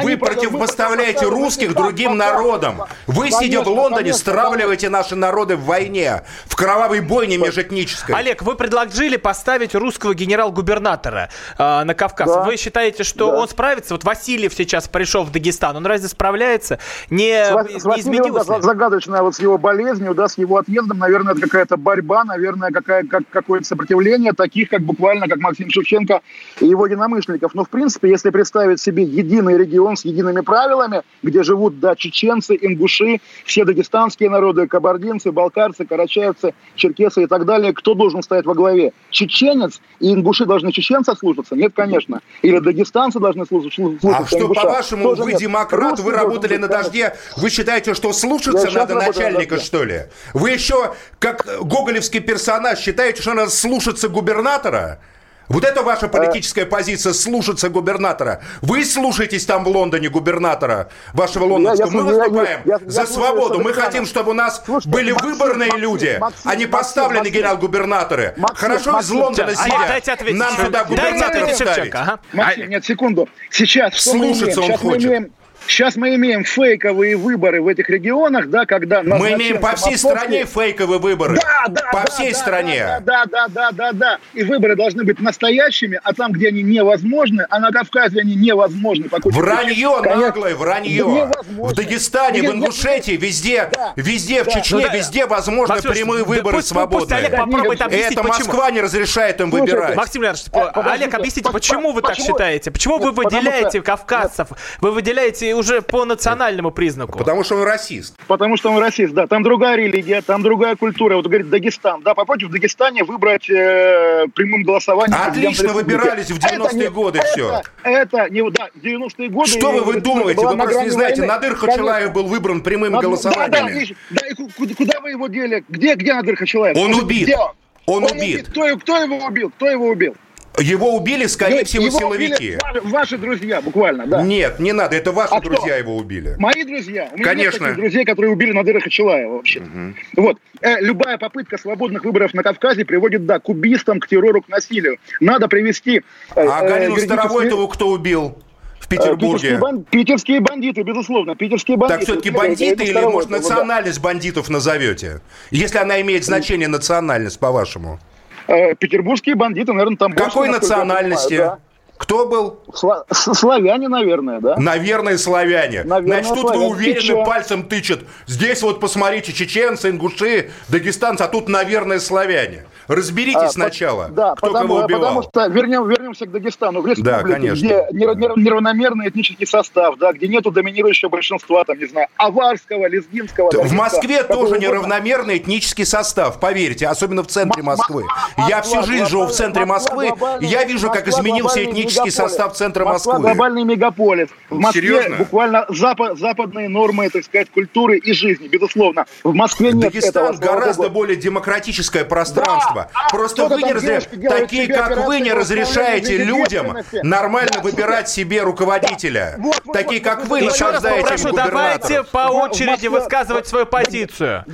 Вы противопоставляете мы русских другим народам. Вы, сидя в Лондоне, конечно, стравливаете наши народы в войне, в кровавой бойне межэтнической. Олег, вы предложили поставить русского генерал-губернатора э, на Кавказ. Да. Вы считаете, что Да. он справится? Вот Васильев сейчас пришел в Дагестан. Он разве справляется? Не, С не изменилось загадочная вот с его болезнью, да, с его отъездом, наверное, это какая-то борьба, наверное, какая, как, какое-то сопротивление таких, как буквально, как Максим Шевченко и его единомышленников. Но, в принципе, если представить себе единый регион с едиными правилами, где живут, да, чеченцы, ингуши, все дагестанские народы, кабардинцы, балкарцы, карачаевцы, черкесы и так далее, кто должен стоять во главе? Чеченец и ингуши должны чеченца слушаться? Нет, конечно. Или дагестанцы должны слушаться А что, по-вашему, вы демократ, вы работали на дожде, вы считаете, что слушаться надо начальника, что ли? Вы еще, как гоголевский персонаж, считаете, что надо слушаться губернатора? Вот это ваша э. политическая позиция, слушаться губернатора. Вы слушаетесь там в Лондоне губернатора вашего лондонского. Мы выступаем я, я, я, за свободу. Мы хотим, чтобы у нас Слушайте, были Максим, выборные Максим, люди, Максим, а не поставленные генерал-губернаторы. Хорошо Максим, из Лондона сидят. А, дайте ответить, нам сюда губернатора ставить. Ага. Максим, нет, секунду. Сейчас что Слушаться он хочет. Сейчас мы имеем фейковые выборы в этих регионах, да, когда... Мы имеем по всей стране фейковые выборы. Да, да, По да, всей да, стране. Да, да, да, да, да, да. И выборы должны быть настоящими, а там, где они невозможны, а на Кавказе они невозможны. По вранье, Конечно, наглое, вранье. В Дагестане, в Ингушетии, везде, да, везде, да. в Чечне, ну, везде возможны Максим, прямые да выборы пусть, свободные. Пусть Олег попробует объяснить, Это почему. Москва не разрешает им Слушайте, выбирать. Максим Леонидович, а, Олег, объясните, почему вы так считаете? Почему вы выделяете кавказцев? Вы выделяете уже по национальному признаку. Потому что он расист. Потому что он расист, да. Там другая религия, там другая культура. Вот говорит Дагестан. Да, попробуйте в Дагестане выбрать э, прямым голосованием. Отлично выбирались в 90-е годы это, все. Это, не, да, 90-е годы. Что вы выдумываете? Вы просто не знаете. Войны. Надыр Хачалаев был выбран прямым Над... голосованием. Да, да, да, и куда, куда вы его дели? Где, где Надыр Хачалаев? Он убит. Где? Он, он убит. убит. Кто, кто его убил? Кто его убил? Его убили, скорее всего, его силовики. Убили ваши друзья, буквально, да. Нет, не надо, это ваши а друзья кто? его убили. Мои друзья. У меня Конечно. Нет друзей, которые убили Надыра Хачалаева вообще. Угу. Вот. Э, любая попытка свободных выборов на Кавказе приводит, да, к убийствам, к террору, к насилию. Надо привести... Э, а Галину э, Старовойтову кто убил? в э, Петербурге. Питерские, бан... Питерские бандиты, безусловно. Питерские бандиты. Так все-таки бандиты или, может, национальность бандитов назовете? Если она имеет значение национальность, по-вашему? Э, петербургские бандиты, наверное, там Какой больше, национальности? Да. Кто был? Сла- славяне, наверное, да? Наверное, славяне. Наверное, Значит, тут славяне. вы уверены, пальцем тычет. Здесь вот посмотрите, чеченцы, ингуши, дагестанцы, а тут, наверное, славяне. Разберитесь а, сначала, да, кто потому, кого убивал. Потому что вернем, вернемся к Дагестану, в республике, да, конечно. где неравномерный этнический состав, да, где нету доминирующего большинства, там, не знаю, аварского, лезгинского. В Москве тоже неравномерный этнический состав, поверьте, особенно в центре Москвы. Я всю жизнь живу в центре Москвы, я вижу, как изменился этнический состав центра Москвы. глобальный мегаполис. В Москве буквально западные нормы, так сказать, культуры и жизни, безусловно. В Москве нет Дагестан гораздо более демократическое пространство этого. А Просто вы не разрешаете, такие как вы не разрешаете людям нормально выбирать себе руководителя. такие как вы насаждаете прошу, давайте по очереди высказывать свою позицию.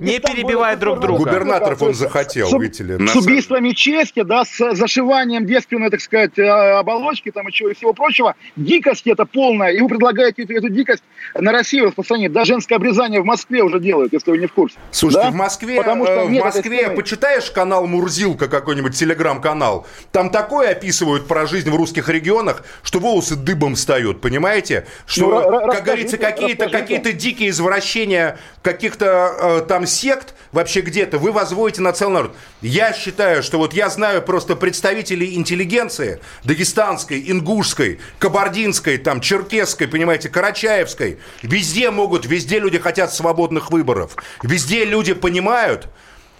не перебивая друг друга. Губернаторов он захотел, видите ли. С убийствами чести, да, с зашиванием девственной, так сказать, э, оболочки там и чего и всего прочего. Дикость это полная. И вы предлагаете эту, эту дикость на Россию распространить. Да, женское обрезание в Москве уже делают, если вы не в курсе. Слушайте, да? в Москве, Потому что э, в Москве почитаешь канал Мурзилка, какой-нибудь телеграм-канал, там такое описывают про жизнь в русских регионах, что волосы дыбом встают, понимаете? Что, ну, как говорится, какие-то какие дикие извращения каких-то э, там сект вообще где-то вы возводите на целый народ. Я считаю, что вот я знаю просто представителей интеллигенции дагестанской, ингушской, кабардинской, там, черкесской, понимаете, карачаевской. Везде могут, везде люди хотят свободных выборов. Везде люди понимают,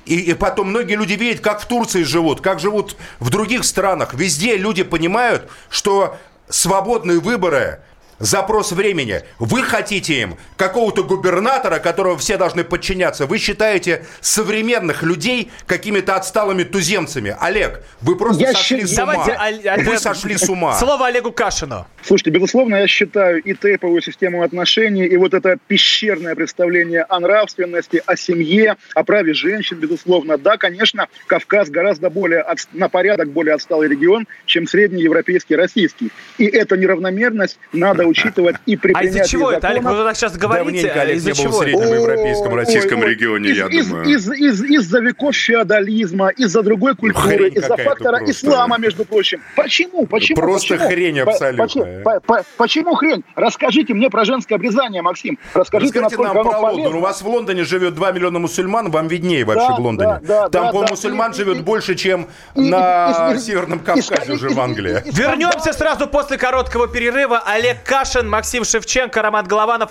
и, и потом многие люди видят, как в Турции живут, как живут в других странах. Везде люди понимают, что свободные выборы запрос времени. Вы хотите им какого-то губернатора, которого все должны подчиняться. Вы считаете современных людей какими-то отсталыми туземцами. Олег, вы просто я сошли щ... с ума. Давайте, вы сошли с ума. Слово Олегу Кашину. Слушайте, безусловно, я считаю и теповую систему отношений, и вот это пещерное представление о нравственности, о семье, о праве женщин, безусловно. Да, конечно, Кавказ гораздо более от... на порядок более отсталый регион, чем средний европейский, российский. И эту неравномерность надо учитывать и при А из-за чего это, Олег? Вы так сейчас говорите, Олег из-за в чего? это? среднеевропейском, российском Ой, ой, регионе, из- я из- думаю. из- из- Из-за веков феодализма, из-за другой культуры, хрень из-за фактора просто. ислама, между прочим. Почему? Почему? Просто Почему? хрень По- абсолютная. почему- по- по- Почему хрень? Расскажите мне про женское обрезание, Максим. Расскажите, Расскажите насколько нам оно про Лондон. полезно. У вас в Лондоне живет 2 миллиона мусульман, вам виднее вообще Да, в Лондоне. да, да, Там, да. мусульман И- живет и- больше, чем на Северном Кавказе уже в Англии. Вернемся сразу после короткого перерыва. Олег Кашин, Максим Шевченко, Роман Голованов.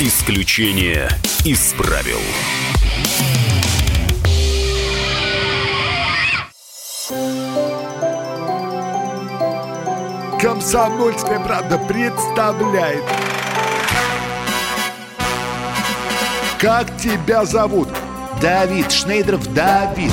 Исключение из правил. Комсомольская правда представляет. Как тебя зовут? Давид Шнейдров Давид.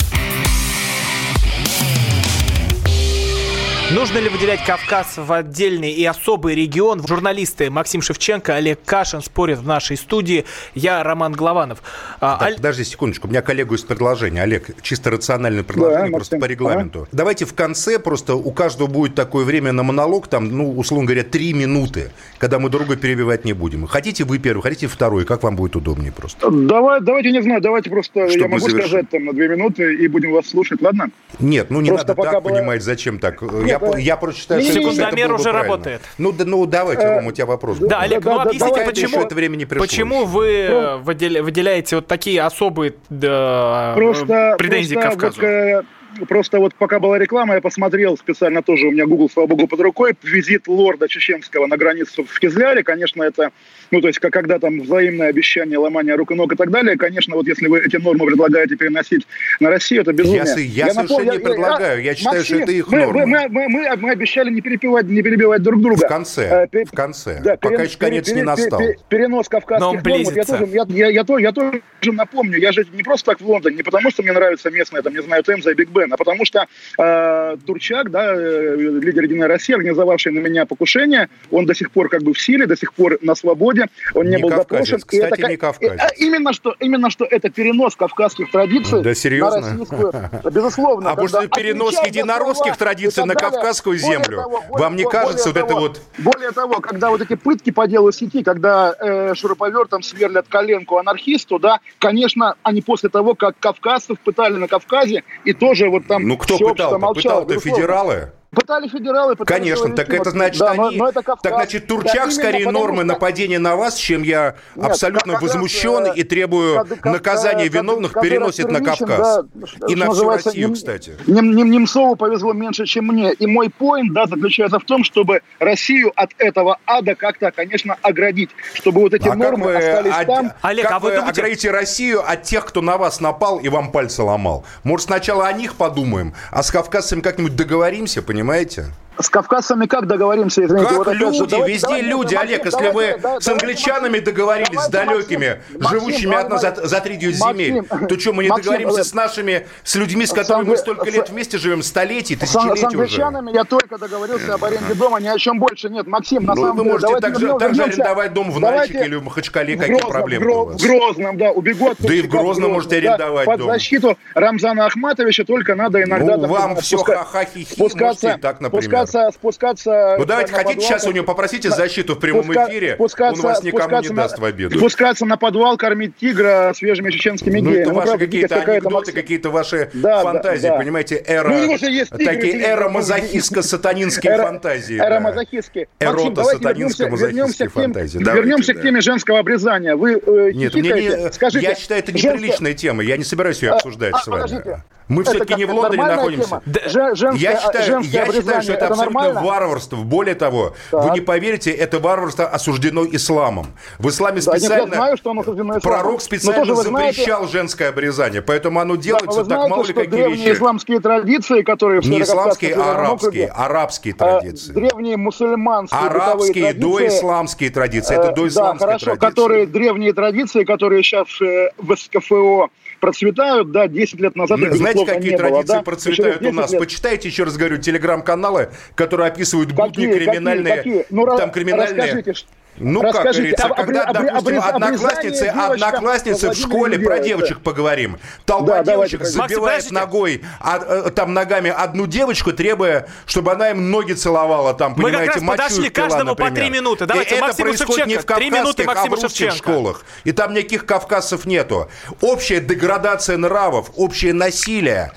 Нужно ли выделять Кавказ в отдельный и особый регион? Журналисты Максим Шевченко, Олег Кашин спорят в нашей студии. Я Роман Голованов. А, Так, Оль- подожди секундочку, у меня коллегу есть предложение. Олег, чисто рациональное предложение, Да, просто Максим. по регламенту. Давайте в конце просто у каждого будет такое время на монолог, там, ну, условно говоря, три минуты, когда мы друга перебивать не будем. Хотите вы первый, хотите второй, как вам будет удобнее просто. Давай, давайте, не знаю, давайте просто Чтобы я могу завершить. сказать там на две минуты и будем вас слушать, ладно? Нет, ну не Просто надо пока так было- понимать, зачем так. я, э, я просто считаю, что Секундомер уже правильно. работает. Ну, да, ну давайте, Ром, у тебя вопрос. Да, будет. Олег, да, ну да, объясните, почему, это время не пришло почему вы э, выделя- выделяете вот такие особые да, Просто, претензии просто к Кавказу? Вот, э, просто вот пока была реклама, я посмотрел специально тоже, у меня Google, слава богу, под рукой, визит лорда Чеченского на границу в Кизляре, конечно, это, ну, то есть, как, когда там взаимное обещание, ломание рук и ног и так далее, конечно, вот если вы эти нормы предлагаете переносить на Россию, это безумие. Я с- я совершенно не предлагаю. Я считаю, что это их мы, нормы. Мы, мы, мы, мы обещали не перепевать, не перебивать друг друга. В конце, Э, пе- в конце. Да, Пока перен- еще конец пере- не настал. пере- перенос Но он кавказских норм. Вот Я тоже, я, я, я, то- я тоже напомню, я же не просто так в Лондоне, не потому что мне нравится местная, там, не знаю, Темза и Биг Бен, а потому что э, Турчак, да, э, лидер Единой России, организовавший на меня покушение, он до сих пор как бы в силе, до сих пор на свободе, он не, Не был кавказец. запрошен. И Кстати, это не кавказец. э, а именно что, именно что это перенос кавказских традиций Да, серьезно? на российскую, безусловно. А может, перенос единоросских традиций и на кавказскую землю? того, Вам не более кажется вот это вот- Более того, когда вот эти пытки по делу сети, когда э, шуруповертом сверлят коленку анархисту, да, конечно, они после того, как кавказцев пытали на Кавказе, и тоже вот там Ну кто пытал? Пытал-то федералы? Пытали федералы, пытали Конечно, так это вот. значит, Да, но- они... но это Кавказ. Так значит, Да, Турчак именно скорее нормы что- нападения на вас, чем я Нет, абсолютно Кавказ, возмущен э, и требую Кав- наказания Кав- виновных Кав- переносит на Кавказ. да, И на всю Россию, Нем- кстати. Нем- Нем- Немцову повезло меньше, чем мне. И мой поинт, да, заключается в том, чтобы Россию от этого ада как-то, конечно, оградить. Чтобы вот эти А как нормы вы, остались от- там. Олег, как а вы вы думаете- оградите Россию от тех, кто на вас напал и вам пальцы ломал? Может, сначала о них подумаем, а с кавказцами как-нибудь договоримся, понимаете? понимаете? С кавказцами как договоримся, извините? Как вот опять же, люди, давайте- везде давайте, люди, Максим, Олег, если давайте, вы да- с давайте, англичанами Максим, договорились, с давайте, далекими, Максим, живущими от нас Максим, за, за три девять Максим, земель, то что, мы не Максим, договоримся с нашими, с людьми, с которыми мы столько с- лет вместе живем, столетий, С, с тысячелетий уже? англичанами я только договорился об аренде дома, ни о чем больше нет. Максим, на Ну, самом вы деле, можете давайте также, вернем- также вернемся. арендовать дом в Давайте Нальчике или в Махачкале, какие Грозном, проблемы Гро-? В Грозном, да, убегу от Да и в Грозном можете арендовать Под дом. защиту Рамзана Ахматовича только надо иногда... Ну, вам все ха-ха-хи-хи, можете так, например. Спускаться, спускаться... Ну, давайте, хотите подвал, сейчас у него попросите защиту в прямом спуска- эфире, спускаться- он вас никому не на- даст в обиду. Спускаться на подвал, кормить тигра свежими чеченскими Ну, геями. это ваши правда, какие-то анекдоты, какие-то ваши Да, фантазии, да, да. понимаете, эра, Ну, у него же есть тигры, такие видите, эра ну, мазохистско-сатанинскские Эра- фантазии. Эра да. мазохистские. Эрота, Максим, давайте сатанинская, вернемся, вернемся мазохистские к теме, фантазии. Вернемся к теме женского обрезания. Вы э, Нет, мне не, Скажите, я считаю, это неприличная тема, я не собираюсь ее А, обсуждать а, с вами. Мы все-таки не в Лондоне находимся. Же- женское- Я считаю, я считаю, что это, это абсолютно нормально? варварство. Более того, Так. вы не поверите, это варварство осуждено исламом. В исламе Да, нет, я специально... знаю, что оно осуждено исламом. Пророк Но специально тоже вы знаете- запрещал женское обрезание, поэтому оно Да, делается вы так знаете, мало ли что какие древние вещи. исламские традиции, которые в Не исламские, а арабские. Арабские э, традиции. древние мусульманские Арабские, традиции, доисламские традиции. Это э, доисламские да, хорошо, традиции. которые древние традиции, которые сейчас э, в СКФО процветают, да, 10 лет назад Ну, Знаете, какие было, традиции да? процветают у нас? 10 лет. Почитайте, еще раз говорю, телеграм-каналы, которые описывают будни Какие, криминальные. какие, какие? Ну, там криминальные. расскажите, Ну, как говорится, об- когда, обре- допустим, обрез- одноклассницы, одноклассницы в Владимир школе про девочек да. поговорим. Толпа Да, давайте, девочек Максим, забивает подождите. ногой, а, э, там ногами одну девочку, требуя, чтобы она им ноги целовала, там, Мы как понимаете, раз подошли пила, каждому по например. три минуты. И Давайте, это Максиму происходит не в Шевченко. Три минуты кавказских, а в русских Шевченко. школах. И там никаких кавказцев нету. Общая деградация нравов, общее насилие,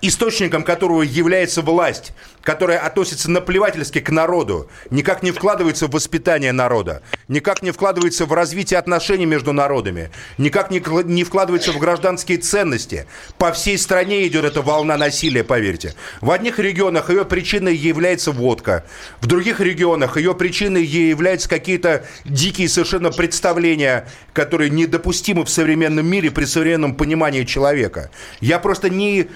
источником которого является власть, которая относится наплевательски к народу, никак не вкладывается в воспитание народа, никак не вкладывается в развитие отношений между народами, никак не, не вкладывается в гражданские ценности. По всей стране идет эта волна насилия, поверьте. В одних регионах ее причиной является водка, в других регионах ее причиной являются какие-то дикие совершенно представления, которые недопустимы в современном мире при современном понимании человека. Я просто не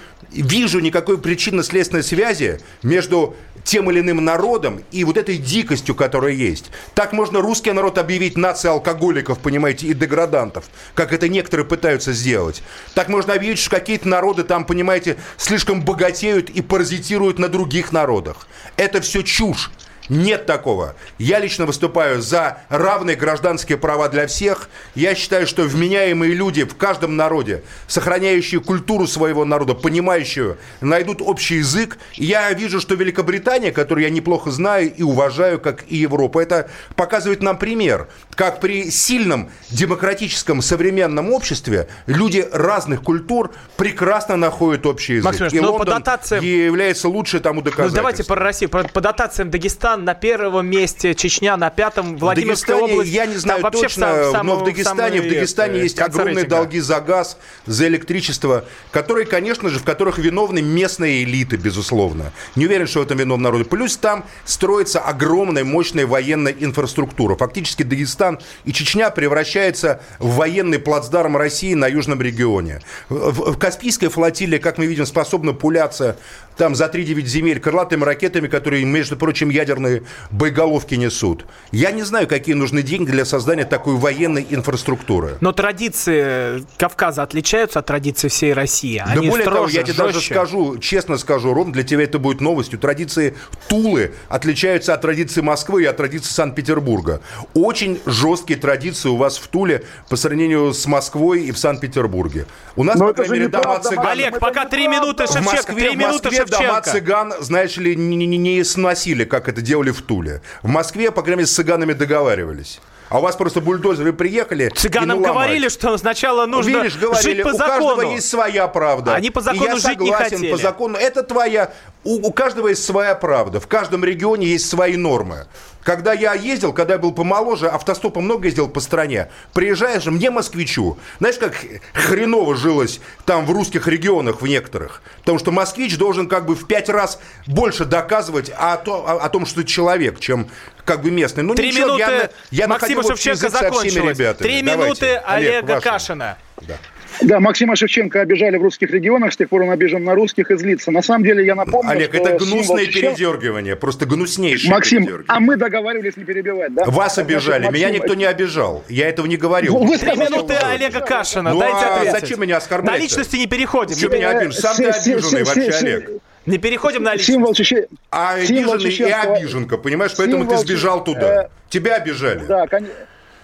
вижу никакой причинно-следственной связи между тем или иным народом и вот этой дикостью, которая есть. Так можно русский народ объявить нацией алкоголиков, понимаете, и деградантов, как это некоторые пытаются сделать. Так можно объявить, что какие-то народы там, понимаете, слишком богатеют и паразитируют на других народах. Это все чушь. Нет такого. Я лично выступаю за равные гражданские права для всех. Я считаю, что вменяемые люди в каждом народе, сохраняющие культуру своего народа, понимающие, найдут общий язык. Я вижу, что Великобритания, которую я неплохо знаю и уважаю, как и Европа, это показывает нам пример, как при сильном демократическом современном обществе люди разных культур прекрасно находят общий язык. Максим и ну, по Лондон дотациям- является лучшей тому Ну, доказательством. давайте про Россию. Про- по дотациям Дагестан на первом месте, Чечня на пятом, Владимирская Дагестане, область. я не знаю там вообще точно, в сам- но в самом- Дагестане, в Дагестане есть огромные рейтинга. долги за газ, за электричество, которые, конечно же, в которых виновны местные элиты, безусловно. Не уверен, что в этом виновен народ. Плюс там строится огромная, мощная военная инфраструктура. Фактически Дагестан и Чечня превращаются в военный плацдарм России на южном регионе. В, в Каспийской флотилии, как мы видим, способна пуляться там за 3-9 земель крылатыми ракетами, которые, между прочим, ядерные боеголовки несут. Я не знаю, какие нужны деньги для создания такой военной инфраструктуры. Но традиции Кавказа отличаются от традиций всей России. Да Они более того, строже, я тебе даже жестче. скажу, честно скажу, Ром, для тебя это будет новостью. Традиции Тулы отличаются от традиций Москвы и от традиций Санкт-Петербурга. Очень жесткие традиции у вас в Туле по сравнению с Москвой и в Санкт-Петербурге. У нас, Но по крайней мере, дома цыган. Олег, Это пока три минуты В Шевченко. Три в минуты Москве дома Шевченко. цыган, знаешь ли, не, не- не сносили, как это делали в Туле. В Москве, по крайней мере, с цыганами договаривались. А у вас просто бульдозеры приехали. и Цыганам ну говорили, что сначала нужно Видишь, говорили, жить по у закону. каждого есть своя правда. Они по И закону я жить не согласен, хотели. по закону. Это твоя... У, у каждого есть своя правда. В каждом регионе есть свои нормы. Когда я ездил, когда я был помоложе, автостопом много ездил по стране, приезжаешь, мне, москвичу, знаешь, как хреново жилось там в русских регионах в некоторых. Потому что москвич должен как бы в пять раз больше доказывать о, то- о- о том, что ты человек, чем как бы местный. Ну, Три ничего, минуты я, я Максима Шевченко закончилось. ребятами. Три Давайте. минуты Олег, Олега. Кашина. Да. Да, Максима Шевченко обижали в русских регионах, с тех пор он обижен на русских и злится. На самом деле я напомню, Олег, что это символ гнусное передергивание, просто гнуснейшее Максим, а мы договаривались не перебивать, да? Вас обижали, меня никто не обижал. Я этого не говорил. Вы Три минуты Олега Кашина. Ну, Дайте а ответить. зачем меня оскорблять-то? На личности не переходим. Не- меня обижен? Сам ты обиженный вообще, Олег. Не переходим на Символ личность. Чечен... А символ обиженный и обиженка, понимаешь? Поэтому ты Символ сбежал туда. э, Тебя обижали. Да, конечно.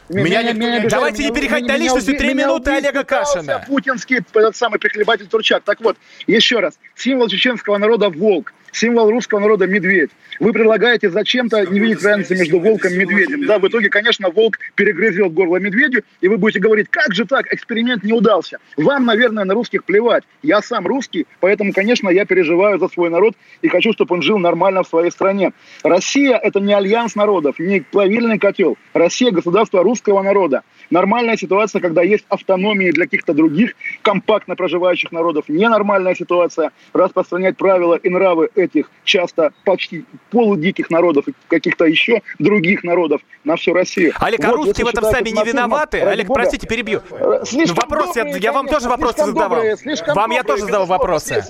Меня никто не обижал. Давайте не переходить на личности. Три минуты Олега Кашина. Путинский этот самый прихлебатель Турчак. Так вот, еще раз. Символ чеченского народа – волк. Символ русского народа – медведь. Вы предлагаете зачем-то не видеть разницы между волком и медведем. Да, в итоге, конечно, волк перегрызет горло медведю, и вы будете говорить, как же так, эксперимент не удался. Вам, наверное, на русских плевать. Я сам русский, поэтому, конечно, я переживаю за свой народ и хочу, чтобы он жил нормально в своей стране. Россия – это не альянс народов, не плавильный котел. Россия – государство русского народа. Нормальная ситуация, когда есть автономии для каких-то других компактно проживающих народов. Ненормальная ситуация распространять правила и нравы этих часто почти полудиких народов и каких-то еще других народов на всю Россию. Олег, а русские в этом сами не виноваты? Олег, простите, перебью. Э, слишком вопрос, я- добрые, я вам конечно, тоже вопросы задавал. добрые, Вам я добрые, тоже задавал безусловно, вопросы.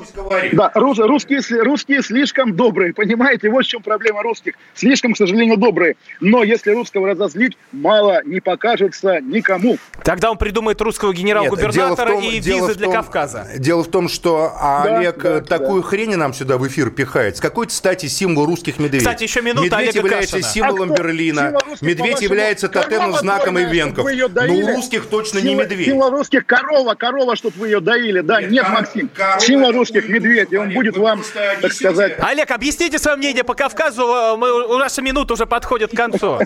Да, рус- русские, русские слишком добрые, понимаете? Вот в чем проблема русских. Слишком, к сожалению, добрые. Но если русского разозлить, мало не покажется никому. Тогда он придумает русского Нет, генерал-губернатора том- и дело визы в для том- Кавказа. Дело в том, что Да, Олег да, э, такую хрень нам сюда в эфир пихает. С какой-то стати символ русских медведей. Кстати, еще минута Медведь Олега является Кашина. символом А кто? Берлина. Медведь является тотемным знаком ивенков. Но доили? у русских точно не Символ- медведь. Символ русских корова, корова, чтобы вы ее доили. Да, нет, кор- Максим. корова Символ это русских и он Олег, будет вам, так сказать, Олег, объясните свое мнение по Кавказу. Мы, у наша минута уже подходит к концу.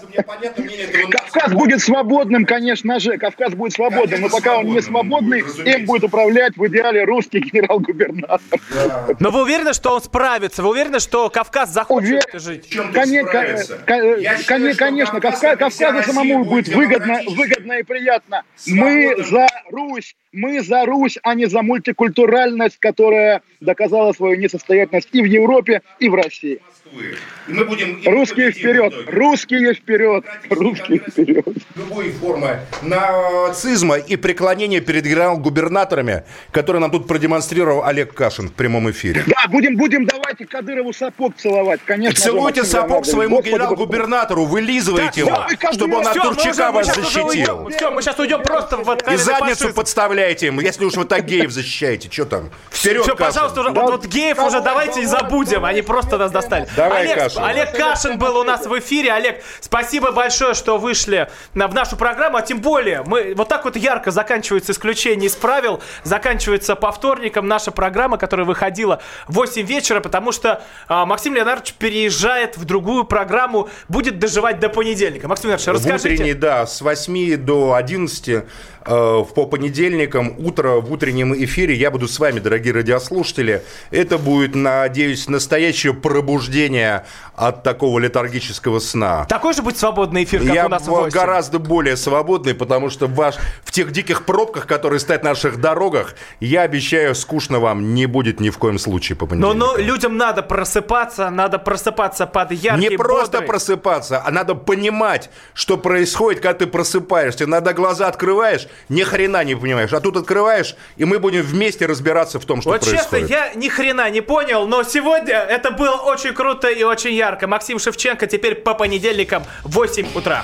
Кавказ будет свободным, конечно же. Кавказ будет свободным. Но пока он не свободный, им будет управлять в идеале русский генерал-губернатор. Но вы уверены, что он справится? Вы уверены, что Кавказ захочет Уверен. жить? Коне- ко- Я ко- считаю, что Конечно, Кавказ, и Кавказу самому будет выгодно, выгодно и приятно. Мы за Русь, мы за Русь, а не за мультикультуральность, которая доказала свою несостоятельность и в Европе, и в России. Мы будем Русские вперед, русские вперед, русские вперед. Любые формы нацизма и преклонения перед генерал-губернаторами, которые нам тут продемонстрировал Олег Кашин в прямом эфире. Да, будем, будем давайте Кадырову сапог целовать, конечно. Целуйте сапог Леонардович. своему генерал-губернатору, вылизывайте его, чтобы он от Турчака вас защитил. Все, мы сейчас уйдем просто в И задницу фашизм. подставляйте им, если уж вы так геев защищаете. Что там? Вперед, Все, Кашин. пожалуйста, уже, вот, вот геев уже давайте и забудем, они просто нас достали. Давай, Олег, Кашин. Олег Кашин был у нас в эфире. Олег, спасибо большое, что вышли на, в нашу программу, а тем более мы вот так вот ярко заканчивается исключение из правил, заканчивается по вторникам наша программа, которая выходила в 8 вечера, потому что а, Максим Леонардович переезжает в другую программу, будет доживать до понедельника. Максим Леонардович, В расскажите. утренней, да, с 8 до 11 э, по понедельникам, утро в утреннем эфире. Я буду с вами, дорогие радиослушатели. Это будет, надеюсь, настоящее пробуждение от такого летаргического сна. Такой же будет свободный эфир, как Я у нас в в- 8. гораздо более свободный, потому что ваш, в тех диких пробках, которые стоят на наших дорогах, я обещаю, скучно вам не будет ни в коем случае по Но, понедельникам. но людям надо просыпаться, надо просыпаться под яркий, Не просто бодрый- просыпаться, а надо понимать, что происходит, когда ты просыпаешься. Иногда глаза открываешь, ни хрена не понимаешь. А тут открываешь, и мы будем вместе разбираться в том, что Вот происходит. честно, я ни хрена не понял, но сегодня это было очень круто и очень ярко. Максим Шевченко теперь по понедельникам в 8 утра.